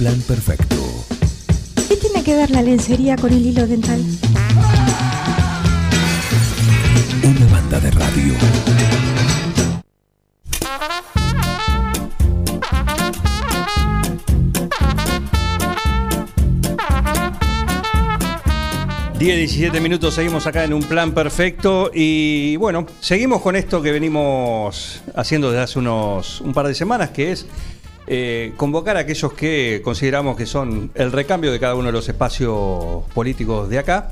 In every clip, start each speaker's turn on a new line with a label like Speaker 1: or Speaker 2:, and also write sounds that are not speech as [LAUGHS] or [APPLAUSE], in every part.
Speaker 1: plan perfecto.
Speaker 2: ¿Qué tiene que ver la lencería con el hilo dental?
Speaker 1: Una banda de radio.
Speaker 3: Diez, 17 minutos, seguimos acá en un plan perfecto y bueno, seguimos con esto que venimos haciendo desde hace unos un par de semanas, que es eh, convocar a aquellos que consideramos que son el recambio de cada uno de los espacios políticos de acá,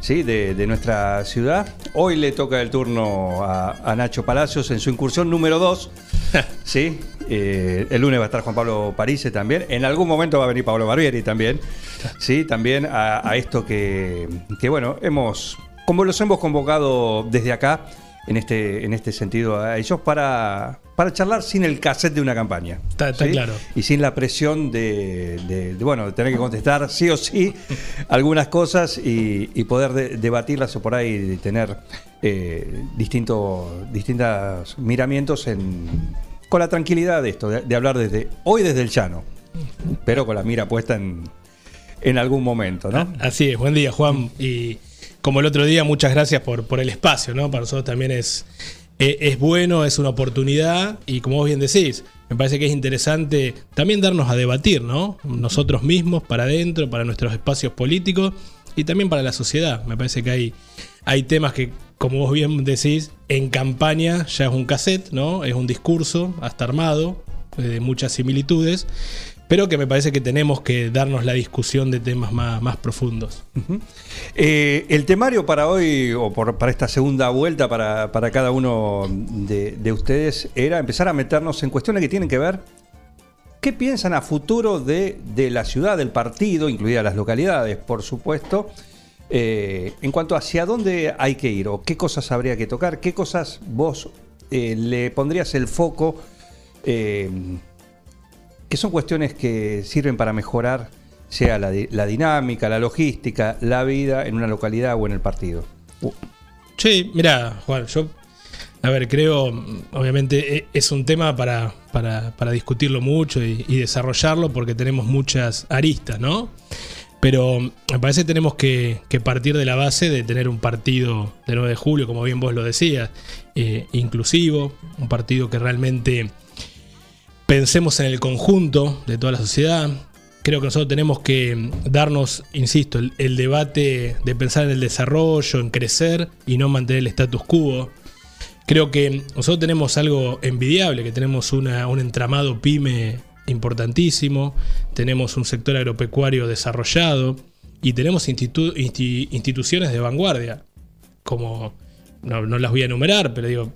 Speaker 3: ¿sí? de, de nuestra ciudad. Hoy le toca el turno a, a Nacho Palacios en su incursión número 2. [LAUGHS] ¿sí? Eh, el lunes va a estar Juan Pablo Parise también. En algún momento va a venir Pablo Barbieri también. [LAUGHS] Sí, también a, a esto que, que, bueno, hemos, como los hemos convocado desde acá, en este, en este sentido, a ellos para, para charlar sin el cassette de una campaña.
Speaker 4: Está- está claro.
Speaker 3: Y sin la presión de, de- de, bueno, de tener que contestar sí o sí [LAUGHS] algunas cosas y, y poder de- debatirlas o por ahí tener eh, distintos distintos miramientos en, con la tranquilidad de esto, de, de hablar desde hoy desde el llano, pero con la mira puesta en, en algún momento, ¿no?
Speaker 4: Así es, buen día Juan. Y como el otro día, muchas gracias por, por el espacio, ¿no? Para nosotros también es, es, es bueno, es una oportunidad y como vos bien decís, me parece que es interesante también darnos a debatir, ¿no? Nosotros mismos, para adentro, para nuestros espacios políticos y también para la sociedad. Me parece que hay, hay temas que, como vos bien decís, en campaña ya es un cassette, ¿no? Es un discurso hasta armado, eh, de muchas similitudes, pero que me parece que tenemos que darnos la discusión de temas más, más profundos.
Speaker 3: Eh, el temario para hoy, o por- para esta segunda vuelta para, para cada uno de, de ustedes, era empezar a meternos en cuestiones que tienen que ver. ¿Qué piensan a futuro de, de la ciudad, del partido, incluidas las localidades, por supuesto? eh, en cuanto a hacia dónde hay que ir o qué cosas habría que tocar, qué cosas vos eh, le pondrías el foco, que son cuestiones que sirven para mejorar, sea la, di- la dinámica, la logística, la vida en una localidad o en el partido.
Speaker 4: Sí, mira, Juan, yo, a ver, creo, obviamente e- es un tema para, para, para discutirlo mucho y, desarrollarlo porque tenemos muchas aristas, ¿no? Pero me parece que tenemos que, que partir de la base de tener un partido de 9 de julio, como bien vos lo decías, eh, inclusivo, un partido que realmente pensemos en el conjunto de toda la sociedad. Creo que nosotros tenemos que darnos, insisto, el, debate de pensar en el desarrollo, en crecer y no mantener el status quo. Creo que nosotros tenemos algo envidiable, que tenemos un entramado pyme importantísimo, tenemos un sector agropecuario desarrollado y tenemos institu- insti- instituciones de vanguardia, como no, las voy a enumerar, pero digo,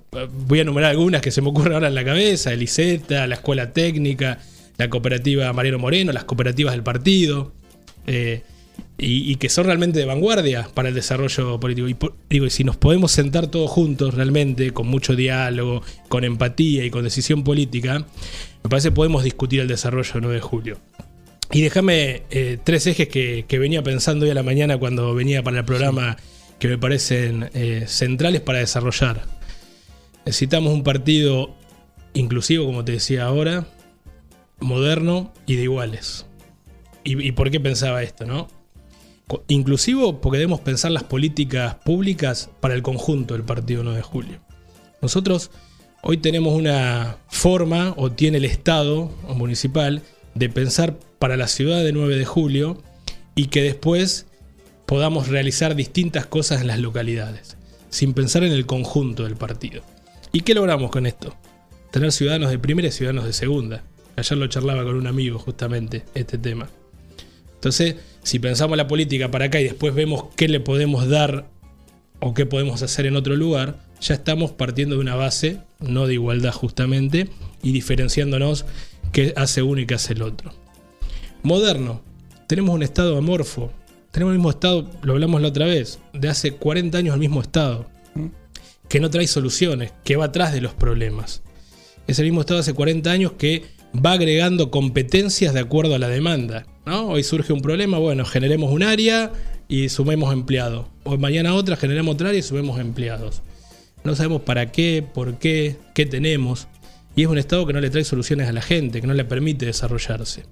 Speaker 4: voy a enumerar algunas que se me ocurren ahora en la cabeza, el ICETA, la Escuela Técnica, la cooperativa Mariano Moreno, las cooperativas del partido, eh, y, que son realmente de vanguardia para el desarrollo político. Y digo, y si nos podemos sentar todos juntos realmente, con mucho diálogo, con empatía y con decisión política, me parece que podemos discutir el desarrollo del 9 de julio. Y déjame eh, tres ejes que venía pensando hoy a la mañana cuando venía para el programa que me parecen eh, centrales para desarrollar. Necesitamos un partido inclusivo, como te decía ahora, moderno y de iguales. ¿Y, y por qué pensaba esto, no? Inclusivo porque debemos pensar las políticas públicas para el conjunto del partido 9 de julio. Nosotros hoy tenemos una forma, o tiene el Estado o municipal, de pensar para la ciudad de 9 de julio y que después podamos realizar distintas cosas en las localidades, sin pensar en el conjunto del partido. ¿Y qué logramos con esto? Tener ciudadanos de primera y ciudadanos de segunda. Ayer lo charlaba con un amigo justamente este tema. Entonces, si pensamos la política para acá y después vemos qué le podemos dar o qué podemos hacer en otro lugar, ya estamos partiendo de una base, no de igualdad justamente, y diferenciándonos qué hace uno y qué hace el otro. Moderno, tenemos un estado amorfo, tenemos el mismo estado, lo hablamos la otra vez, de hace 40 años el mismo estado, que no trae soluciones, que va atrás de los problemas. Es el mismo estado de hace 40 años que va agregando competencias de acuerdo a la demanda. ¿no? Hoy surge un problema, bueno, generemos un área y sumemos empleados. O mañana otra, generemos otra área y sumemos empleados. No sabemos para qué, por qué, qué tenemos. Y es un Estado que no le trae soluciones a la gente, que no le permite desarrollarse.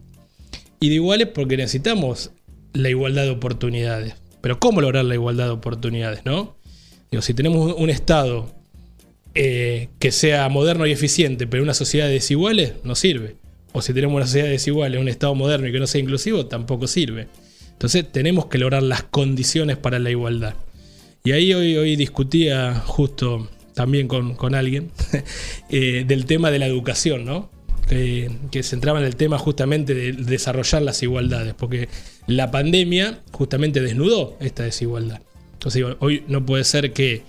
Speaker 4: Y de iguales porque necesitamos la igualdad de oportunidades. Pero ¿cómo lograr la igualdad de oportunidades, no? Digo, si tenemos un Estado eh, que sea moderno y eficiente, pero una sociedad de desiguales, no sirve. O si tenemos una sociedad desigual en un Estado moderno y que no sea inclusivo, tampoco sirve. Entonces tenemos que lograr las condiciones para la igualdad. Y ahí hoy, hoy discutía justo también con, alguien [LAUGHS] eh, del tema de la educación, ¿no? Que se entraba en el tema justamente de desarrollar las igualdades, porque la pandemia justamente desnudó esta desigualdad. Entonces hoy no puede ser que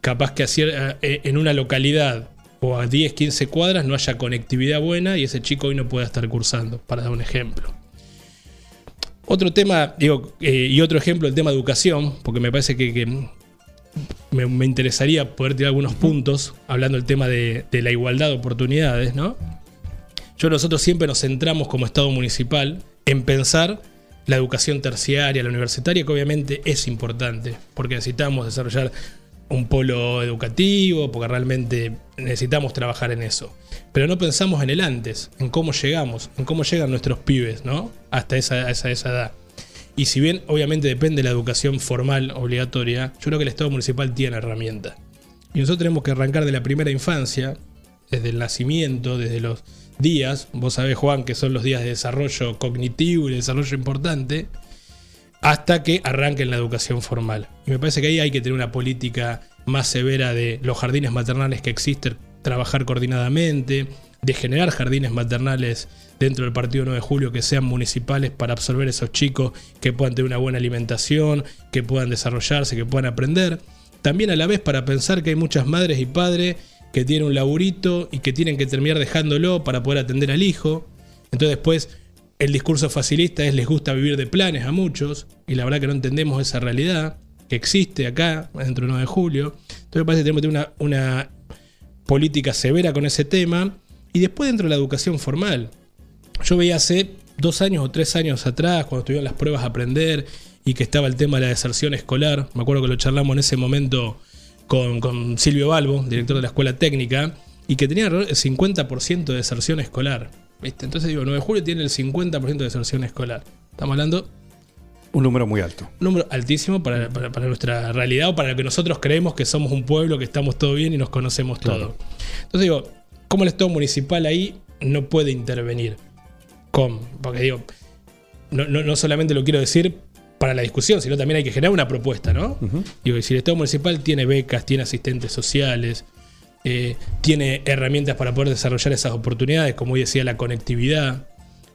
Speaker 4: capaz que eh, en una localidad o a 10, 15 cuadras no haya conectividad buena y ese chico hoy no pueda estar cursando, para dar un ejemplo. Otro tema, digo, eh, y otro ejemplo, el tema de educación, porque me parece que, me, interesaría poder tirar algunos puntos hablando del tema de, la igualdad de oportunidades, ¿no? Yo nosotros siempre nos centramos como Estado municipal en pensar la educación terciaria, la universitaria, que obviamente es importante, porque necesitamos desarrollar un polo educativo, porque realmente necesitamos trabajar en eso. Pero no pensamos en el antes, en cómo llegamos, en cómo llegan nuestros pibes, ¿no? Hasta esa, esa, esa edad. Y si bien obviamente depende de la educación formal obligatoria, yo creo que el Estado municipal tiene herramientas. Y nosotros tenemos que arrancar de la primera infancia, desde el nacimiento, desde los días, vos sabés Juan que son los días de desarrollo cognitivo y de desarrollo importante, hasta que arranquen la educación formal. Y me parece que ahí hay que tener una política más severa de los jardines maternales que existen, trabajar coordinadamente, de generar jardines maternales dentro del partido 9 de julio que sean municipales para absorber esos chicos que puedan tener una buena alimentación, que puedan desarrollarse, que puedan aprender. También a la vez para pensar que hay muchas madres y padres que tienen un laburito y que tienen que terminar dejándolo para poder atender al hijo. Entonces después el discurso facilista es les gusta vivir de planes a muchos, y la verdad que no entendemos esa realidad que existe acá, dentro del 9 de julio. Entonces me parece que tenemos que tener una, una política severa con ese tema. Y después dentro de la educación formal. Yo veía hace dos años o tres años atrás, cuando estuvieron las pruebas a aprender y que estaba el tema de la deserción escolar, me acuerdo que lo charlamos en ese momento con, con Silvio Balbo, director de la escuela técnica, y que tenía el 50% de deserción escolar. Entonces digo, 9 de julio tiene el 50% de deserción escolar. Estamos hablando...
Speaker 3: Un número muy alto.
Speaker 4: Un número altísimo para, nuestra realidad o para lo que nosotros creemos que somos un pueblo, que estamos todo bien y nos conocemos todo. Entonces digo, ¿cómo el Estado municipal ahí no puede intervenir? ¿Cómo? Porque digo, no, no, solamente lo quiero decir para la discusión, sino también hay que generar una propuesta, ¿no? Digo, si el Estado municipal tiene becas, tiene asistentes sociales, eh, tiene herramientas para poder desarrollar esas oportunidades, como decía, la conectividad,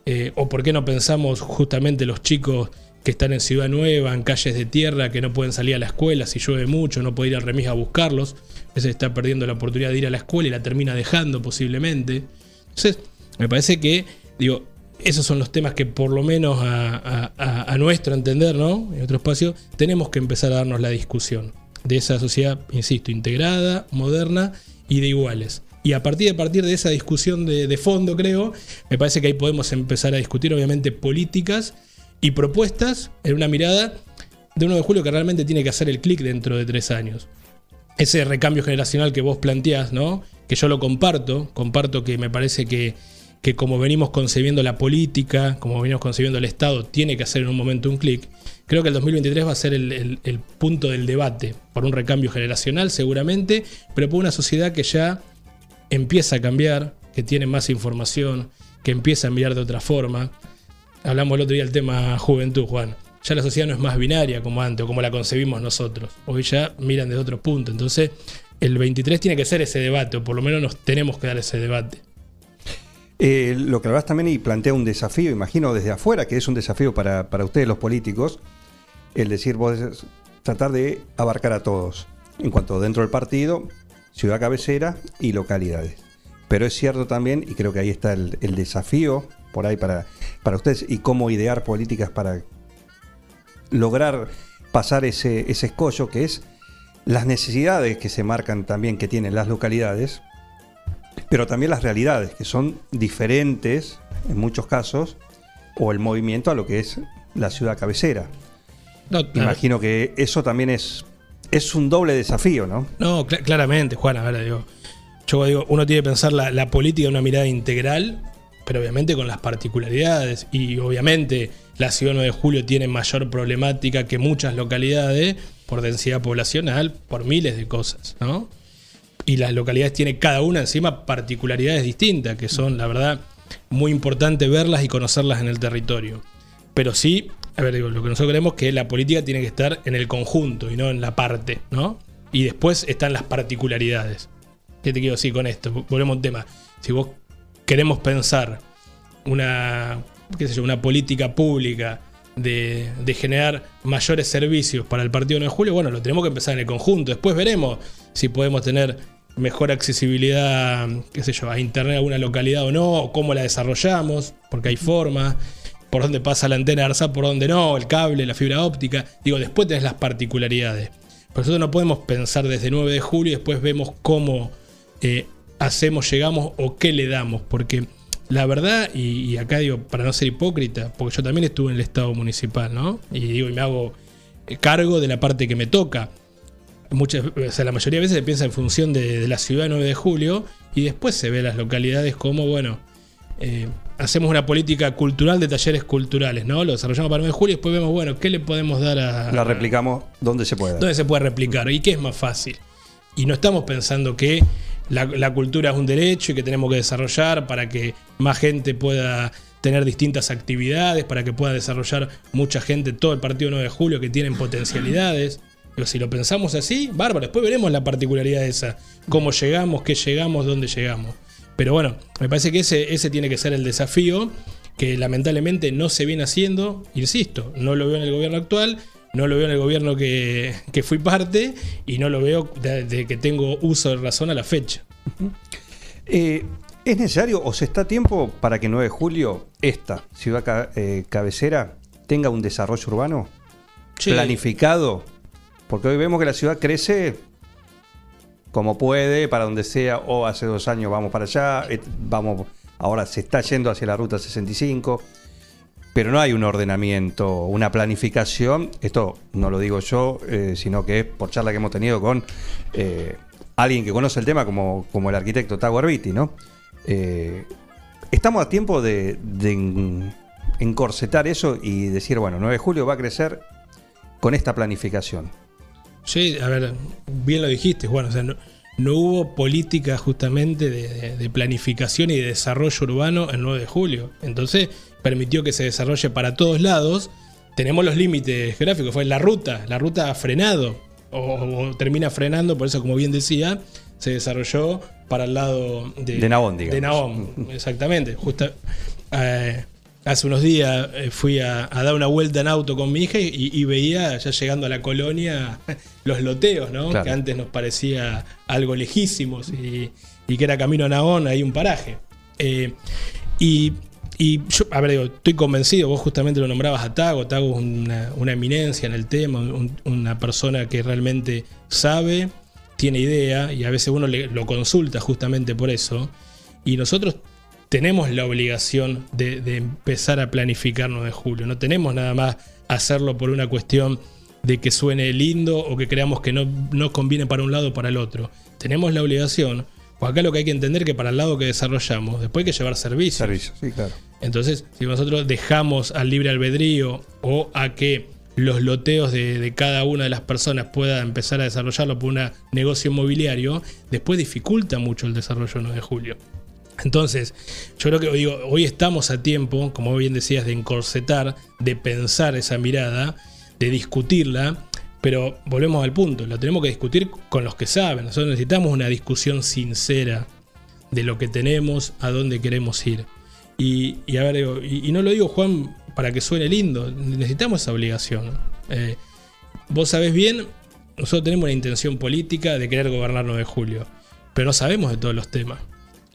Speaker 4: eh, o por qué no pensamos justamente los chicos que están en Ciudad Nueva, en calles de tierra, que no pueden salir a la escuela si llueve mucho, no puede ir al remis a buscarlos, a veces está perdiendo la oportunidad de ir a la escuela y la termina dejando posiblemente. Entonces, me parece que, digo, esos son los temas que por lo menos a, nuestro entender, ¿no? En otro espacio, tenemos que empezar a darnos la discusión de esa sociedad, insisto, integrada, moderna y de iguales. Y a partir de, partir de esa discusión de, fondo, creo, me parece que ahí podemos empezar a discutir, obviamente, políticas y propuestas en una mirada de 1 de julio que realmente tiene que hacer el clic dentro de tres años. Ese recambio generacional que vos planteás, ¿no? Que yo lo comparto, comparto que me parece que, que como venimos concebiendo la política, como venimos concebiendo el Estado, tiene que hacer en un momento un clic. Creo que el 2023 va a ser el, punto del debate, por un recambio generacional seguramente, pero por una sociedad que ya empieza a cambiar, que tiene más información, que empieza a mirar de otra forma. Hablamos el otro día del tema juventud, Juan. Ya la sociedad no es más binaria como antes, o como la concebimos nosotros. Hoy ya miran desde otro punto. Entonces, el 23 tiene que ser ese debate, o por lo menos nos tenemos que dar ese debate.
Speaker 3: Eh, lo que hablas también y plantea un desafío, imagino desde afuera, que es un desafío para, para ustedes los políticos, el decir, vos tratar de abarcar a todos, en cuanto dentro del partido, ciudad cabecera y localidades. Pero es cierto también, y creo que ahí está el, desafío por ahí para, para ustedes, y cómo idear políticas para lograr pasar ese, ese escollo que es las necesidades que se marcan también que tienen las localidades, pero también las realidades, que son diferentes en muchos casos, o el movimiento a lo que es la ciudad cabecera. Imagino que eso también es, es un doble desafío, ¿no?
Speaker 4: No, claramente, Juan, a ver, digo, yo digo, uno tiene que pensar la, política en una mirada integral pero obviamente con las particularidades. Y obviamente la ciudad 9 de julio tiene mayor problemática que muchas localidades por densidad poblacional, por miles de cosas, ¿no? Y las localidades tienen cada una encima particularidades distintas, que son, la verdad, muy importante verlas y conocerlas en el territorio. Pero sí, a ver, digo, lo que nosotros creemos es que la política tiene que estar en el conjunto y no en la parte, ¿no? Y después están las particularidades. ¿Qué te quiero decir con esto? Volvemos a un tema. Si vos queremos pensar una, qué sé yo, una política pública de, de generar mayores servicios para el partido 9 de julio, bueno, lo tenemos que empezar en el conjunto. Después veremos si podemos tener mejor accesibilidad, qué sé yo, a internet en alguna localidad o no, o cómo la desarrollamos, porque hay formas, por dónde pasa la antena de ARSAT, por dónde no, el cable, la fibra óptica. Digo, después tenés las particularidades. Por eso no podemos pensar desde 9 de julio y después vemos cómo eh, hacemos, llegamos o qué le damos, porque la verdad, y, y, acá digo, para no ser hipócrita, porque yo también estuve en el Estado municipal, ¿no? Y digo, y me hago cargo de la parte que me toca muchas, o sea, la mayoría de veces se piensa en función de, de, la ciudad 9 de julio y después se ve las localidades como, bueno, eh, hacemos una política cultural de talleres culturales, ¿no? Lo desarrollamos para 9 de julio y después vemos, bueno, ¿qué le podemos dar a...
Speaker 3: La replicamos donde se puede.
Speaker 4: ¿Dónde se puede replicar? ¿Y qué es más fácil? Y no estamos pensando que la, la cultura es un derecho y que tenemos que desarrollar para que más gente pueda tener distintas actividades, para que pueda desarrollar mucha gente todo el partido 9 de julio que tienen potencialidades. Pero si lo pensamos así, bárbaro. Después veremos la particularidad de esa. Cómo llegamos, qué llegamos, dónde llegamos. Pero bueno, me parece que ese, ese tiene que ser el desafío que lamentablemente no se viene haciendo. Insisto, no lo veo en el gobierno actual, no lo veo en el gobierno que, que fui parte y no lo veo desde que tengo uso de razón a la fecha.
Speaker 3: Eh, ¿Es necesario o se está a tiempo para que 9 de julio esta ciudad eh, cabecera tenga un desarrollo urbano sí. planificado? Porque hoy vemos que la ciudad crece como puede, para donde sea, o hace dos años vamos para allá, vamos, ahora se está yendo hacia la ruta 65, pero no hay un ordenamiento, una planificación, esto no lo digo yo, eh, sino que es por charla que hemos tenido con eh, alguien que conoce el tema como, como el arquitecto Tago Arbiti, ¿no? Eh, estamos a tiempo de, de encorsetar eso y decir, bueno, 9 de julio va a crecer con esta planificación.
Speaker 4: Sí, a ver, bien lo dijiste, Juan. O sea, no, no hubo política justamente de, de, de, planificación y de desarrollo urbano el 9 de julio. Entonces permitió que se desarrolle para todos lados. Tenemos los límites gráficos, fue la ruta, la ruta ha frenado o, o, termina frenando, por eso como bien decía, se desarrolló para el lado de,
Speaker 3: de Nahón, digamos.
Speaker 4: De Nahón, exactamente. Justa, eh, hace unos días eh, fui a, a, dar una vuelta en auto con mi hija y, y, veía ya llegando a la colonia [LAUGHS] los loteos, ¿no? Claro. Que antes nos parecía algo lejísimos y, y, que era camino a Nahón, hay un paraje. Eh, y, y, yo, a ver, digo, estoy convencido, vos justamente lo nombrabas a Tago, Tago es una, una eminencia en el tema, un, una persona que realmente sabe, tiene idea y a veces uno le, lo consulta justamente por eso. Y nosotros tenemos la obligación de, de, empezar a planificarnos de julio. No tenemos nada más hacerlo por una cuestión de que suene lindo o que creamos que no conviene para un lado o para el otro. Tenemos la obligación, acá lo que hay que entender que para el lado que desarrollamos, después hay que llevar servicios.
Speaker 3: Servicio, sí, claro.
Speaker 4: Entonces, si nosotros dejamos al libre albedrío o a que los loteos de, de, cada una de las personas pueda empezar a desarrollarlo por un negocio inmobiliario, después dificulta mucho el desarrollo 9 de julio. Entonces, yo creo que hoy, hoy estamos a tiempo, como bien decías, de encorsetar, de pensar esa mirada, de discutirla, pero volvemos al punto, lo tenemos que discutir con los que saben. Nosotros necesitamos una discusión sincera de lo que tenemos, a dónde queremos ir. Y, y a ver, y, y, no lo digo, Juan, para que suene lindo, necesitamos esa obligación. Eh, vos sabés bien, nosotros tenemos una intención política de querer gobernar 9 de julio, pero no sabemos de todos los temas.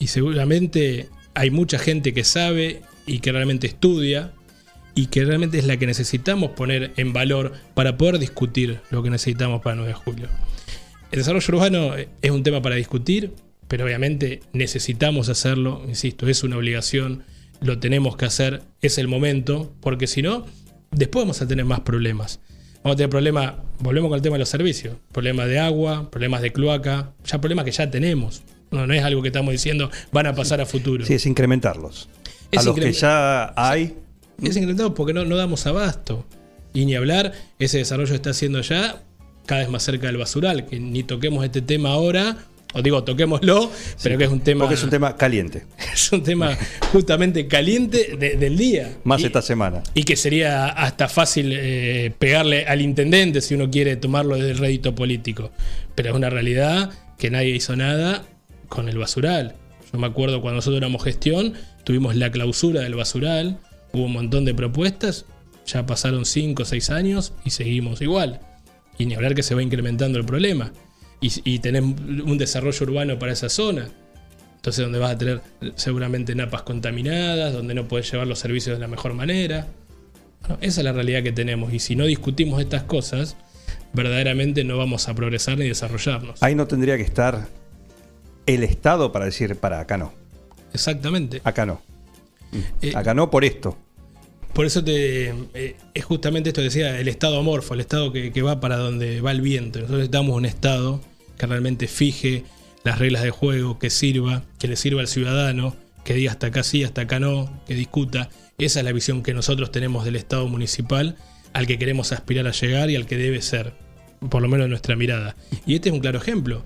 Speaker 4: Y seguramente hay mucha gente que sabe y que realmente estudia y que realmente es la que necesitamos poner en valor para poder discutir lo que necesitamos para el 9 de julio. El desarrollo urbano es un tema para discutir, pero obviamente necesitamos hacerlo, insisto, es una obligación, lo tenemos que hacer, es el momento, porque si no, después vamos a tener más problemas. Vamos a tener problemas, volvemos con el tema de los servicios, problemas de agua, problemas de cloaca, ya problemas que ya tenemos. No, no es algo que estamos diciendo van a pasar a futuro.
Speaker 3: Sí, es incrementarlos. a
Speaker 4: Es
Speaker 3: los que ya hay.
Speaker 4: Es incrementado porque no, no damos abasto. Y ni hablar, ese desarrollo está haciendo ya cada vez más cerca del basural, que ni toquemos este tema ahora, o digo, toquémoslo, pero que es un tema,
Speaker 3: Porque es un tema caliente, [LAUGHS]
Speaker 4: es un tema justamente caliente de- del día.
Speaker 3: más
Speaker 4: y,
Speaker 3: esta semana.
Speaker 4: y que sería hasta fácil eh, pegarle al intendente si uno quiere tomarlo desde el rédito político. Pero es una realidad que nadie hizo nada con el basural. Yo me acuerdo cuando nosotros éramos gestión, tuvimos la clausura del basural, hubo un montón de propuestas, ya pasaron 5 o 6 años y seguimos igual. Y ni hablar que se va incrementando el problema. Y, y tenés un desarrollo urbano para esa zona. Entonces, donde vas a tener seguramente napas contaminadas, donde no podés llevar los servicios de la mejor manera. Bueno, esa es la realidad que tenemos. Y si no discutimos estas cosas, verdaderamente no vamos a progresar ni desarrollarnos.
Speaker 3: Ahí no tendría que estar el Estado para decir, para, acá no,
Speaker 4: Exactamente.
Speaker 3: acá no.
Speaker 4: Eh,
Speaker 3: Acá no por esto.
Speaker 4: Por eso te, eh, es justamente esto que decía, el estado amorfo, el estado que, que va para donde va el viento. Nosotros necesitamos un estado que realmente fije las reglas de juego, que sirva, que le sirva al ciudadano, que diga hasta acá sí, hasta acá no, que discuta. Esa es la visión que nosotros tenemos del estado municipal, al que queremos aspirar a llegar y al que debe ser, por lo menos en nuestra mirada. Y este es un claro ejemplo.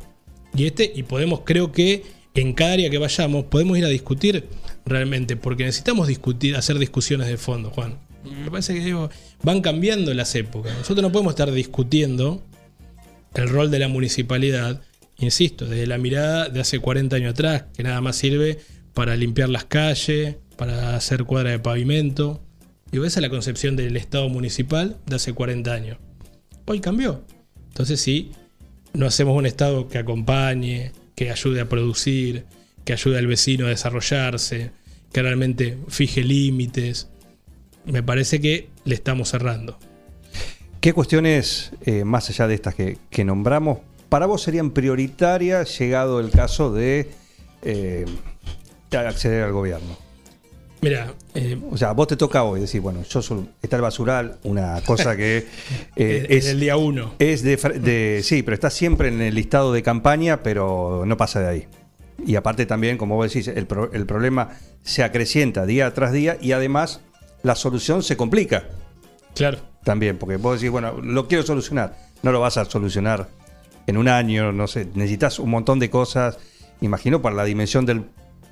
Speaker 4: Y este, y podemos, creo que en cada área que vayamos, podemos ir a discutir realmente, porque necesitamos discutir, hacer discusiones de fondo, Juan. Me parece que digo, van cambiando las épocas. Nosotros no podemos estar discutiendo el rol de la municipalidad, insisto, desde la mirada de hace 40 años atrás, que nada más sirve para limpiar las calles, para hacer cuadra de pavimento. Digo, esa es la concepción del Estado municipal de hace 40 años. Hoy cambió. Entonces sí, no hacemos un Estado que acompañe, que ayude a producir, que ayude al vecino a desarrollarse, que realmente fije límites. Me parece que le estamos cerrando.
Speaker 3: ¿Qué cuestiones, eh, más allá de estas que, nombramos, para vos serían prioritarias llegado el caso de eh, acceder al gobierno?
Speaker 4: Mira, eh,
Speaker 3: O sea, vos te toca hoy decir, bueno, yo soy, está el basural, una cosa que [LAUGHS] eh,
Speaker 4: es el día uno.
Speaker 3: es de, de- Sí, pero está siempre en el listado de campaña, pero no pasa de ahí. Y aparte también, como vos decís, el, pro- el problema se acrecienta día tras día y además la solución se complica
Speaker 4: Claro.
Speaker 3: también, porque vos decís, bueno, lo quiero solucionar. No lo vas a solucionar en un año, no sé, necesitas un montón de cosas, imagino, para la dimensión del,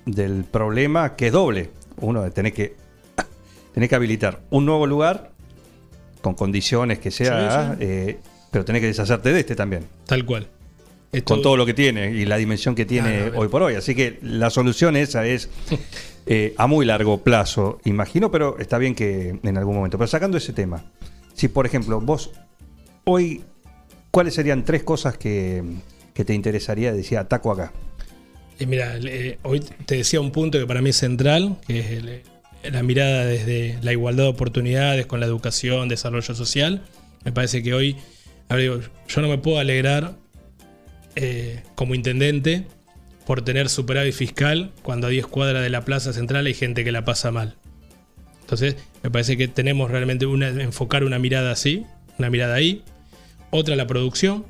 Speaker 3: del problema, que es doble. Uno, tenés que, tenés que habilitar un nuevo lugar con condiciones que sea,
Speaker 4: Sí, sí.
Speaker 3: eh, pero tenés que deshacerte de este también,
Speaker 4: Tal cual. Esto-
Speaker 3: con todo lo que tiene y la dimensión que tiene
Speaker 4: Ah,
Speaker 3: hoy por hoy. Así que la solución esa es [LAUGHS] eh, a muy largo plazo, imagino, pero está bien que en algún momento. Pero sacando ese tema, si por ejemplo vos hoy, ¿cuáles serían tres cosas que, que te interesaría decir ataco acá?
Speaker 4: Y mira, hoy te decía un punto que para mí es central, que es la mirada desde la igualdad de oportunidades con la educación, desarrollo social. Me parece que hoy, a digo, yo no me puedo alegrar eh, como intendente por tener superávit fiscal cuando a 10 cuadras de la plaza central hay gente que la pasa mal. Entonces, me parece que tenemos realmente una, enfocar una mirada así, una mirada ahí. Otra, la producción.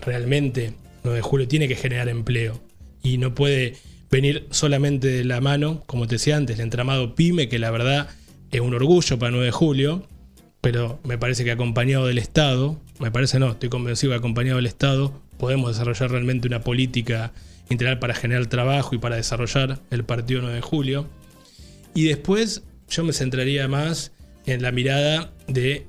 Speaker 4: Realmente, 9 de julio tiene que generar empleo y no puede venir solamente de la mano, como te decía antes, el entramado PYME, que la verdad es un orgullo para 9 de julio, pero me parece que acompañado del Estado, me parece no, estoy convencido que acompañado del Estado podemos desarrollar realmente una política integral para generar trabajo y para desarrollar el partido 9 de julio. Y después yo me centraría más en la mirada de,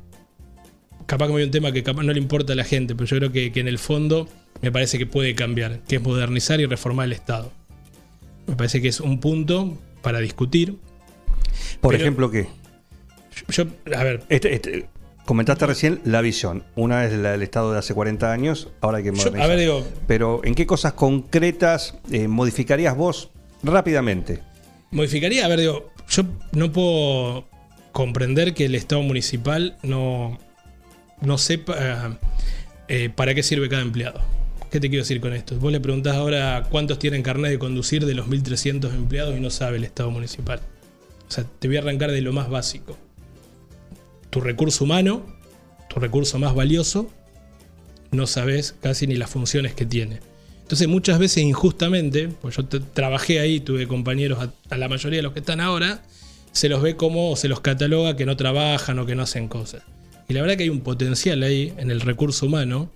Speaker 4: capaz que a un tema que capaz no le importa a la gente, pero yo creo que en el fondo me parece que puede cambiar, que es modernizar y reformar el Estado. Me parece que es un punto para discutir.
Speaker 3: Por
Speaker 4: Pero-
Speaker 3: ejemplo, ¿qué?
Speaker 4: Yo, a ver,
Speaker 3: Este, este- comentaste recién la visión. Una es la del Estado de hace 40 años, ahora hay que
Speaker 4: yo-
Speaker 3: modernizar.
Speaker 4: a ver, digo,
Speaker 3: Pero ¿en qué cosas concretas eh, modificarías vos rápidamente?
Speaker 4: Modificaría, a ver, digo, yo no puedo comprender que el Estado municipal no, no sepa eh, para qué sirve cada empleado. ¿Qué te quiero decir con esto? Vos le preguntás ahora cuántos tienen carnet de conducir de los 1.300 empleados y no sabe el Estado municipal. O sea, te voy a arrancar de lo más básico. Tu recurso humano, tu recurso más valioso, no sabes casi ni las funciones que tiene. Entonces muchas veces injustamente, pues yo trabajé ahí, tuve compañeros, a, a la mayoría de los que están ahora, se los ve como, o se los cataloga que no trabajan o que no hacen cosas. Y la verdad que hay un potencial ahí en el recurso humano,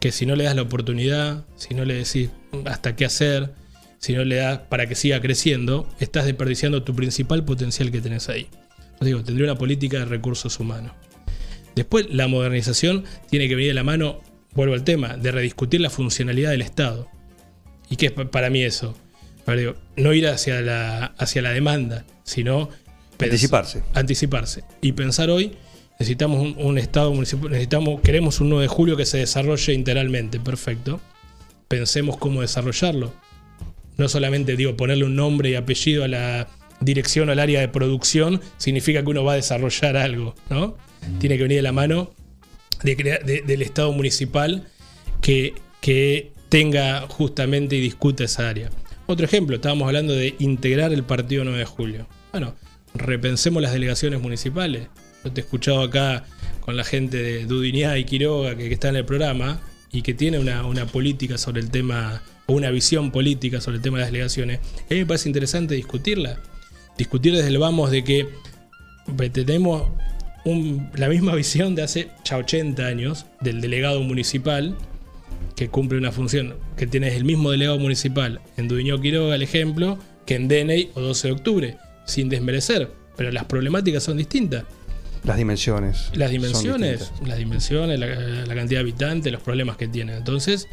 Speaker 4: que si no le das la oportunidad, si no le decís hasta qué hacer, si no le das para que siga creciendo, estás desperdiciando tu principal potencial que tenés ahí. Os digo, tendría una política de recursos humanos. Después, la modernización tiene que venir de la mano, vuelvo al tema, de rediscutir la funcionalidad del Estado. ¿Y qué es pa- para mí eso? Digo, no ir hacia la, hacia la demanda, sino
Speaker 3: Anticiparse.
Speaker 4: Anticiparse. Y pensar hoy, necesitamos un, Estado municipal, necesitamos, queremos un 9 de julio que se desarrolle integralmente, perfecto. Pensemos cómo desarrollarlo. No solamente digo ponerle un nombre y apellido a la dirección o al área de producción, significa que uno va a desarrollar algo, ¿no? Tiene que venir de la mano del Estado municipal que, que tenga justamente y discuta esa área. Otro ejemplo, estábamos hablando de integrar el partido 9 de julio. Bueno, repensemos las delegaciones municipales. Yo te he escuchado acá con la gente de Dudiñá y Quiroga que, está en el programa y que tiene una, política sobre el tema, o una visión política sobre el tema de las delegaciones. A mí me parece interesante discutirla. Discutir desde el vamos de que tenemos la misma [LAUGHS] visión de hace ya 80 años del delegado municipal que cumple una función que tienes el mismo delegado municipal en Dudiñó Quiroga, el ejemplo, que en Deney o 12 de octubre, sin desmerecer, pero las problemáticas son distintas.
Speaker 3: Las dimensiones.
Speaker 4: Las dimensiones, las dimensiones, la, la cantidad de habitantes, los problemas que tienen. Entonces,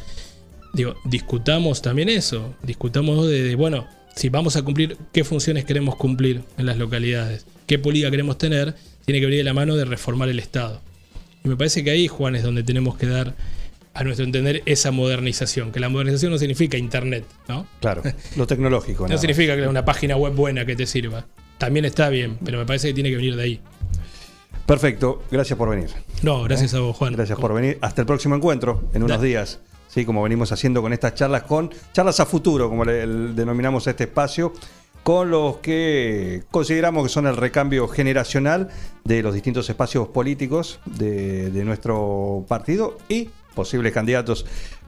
Speaker 4: digo, discutamos también eso. Discutamos de, de, bueno, si vamos a cumplir, qué funciones queremos cumplir en las localidades, qué política queremos tener, tiene que venir de la mano de reformar el Estado. Y me parece que ahí, Juan, es donde tenemos que dar, a nuestro entender, esa modernización. Que la modernización no significa Internet, ¿no?
Speaker 3: Claro, [LAUGHS] lo tecnológico.
Speaker 4: No
Speaker 3: nada
Speaker 4: significa que una página web buena que te sirva. También está bien, pero me parece que tiene que venir de ahí.
Speaker 3: Perfecto, gracias por venir.
Speaker 4: No, gracias a vos, Juan.
Speaker 3: Gracias por venir. Hasta el próximo encuentro, en unos días. Sí, como venimos haciendo con estas charlas, con charlas a futuro, como le, denominamos a este espacio, con los que consideramos que son el recambio generacional de los distintos espacios políticos de, de nuestro partido y posibles candidatos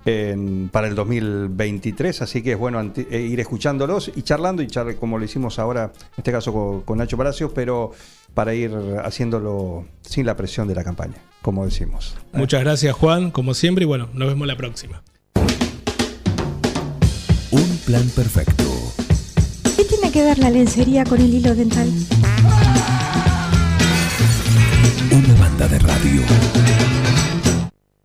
Speaker 3: en- para el 2023. Así que es bueno anti- eh, ir escuchándolos y charlando, y charlar como lo hicimos ahora, en este caso con, con Nacho Palacios, pero para ir haciéndolo sin la presión de la campaña, como decimos.
Speaker 4: Muchas gracias, Juan, como siempre, y bueno, nos vemos la próxima.
Speaker 1: Un plan perfecto.
Speaker 2: ¿Qué tiene que ver la lencería con el hilo dental?
Speaker 1: Una banda de radio.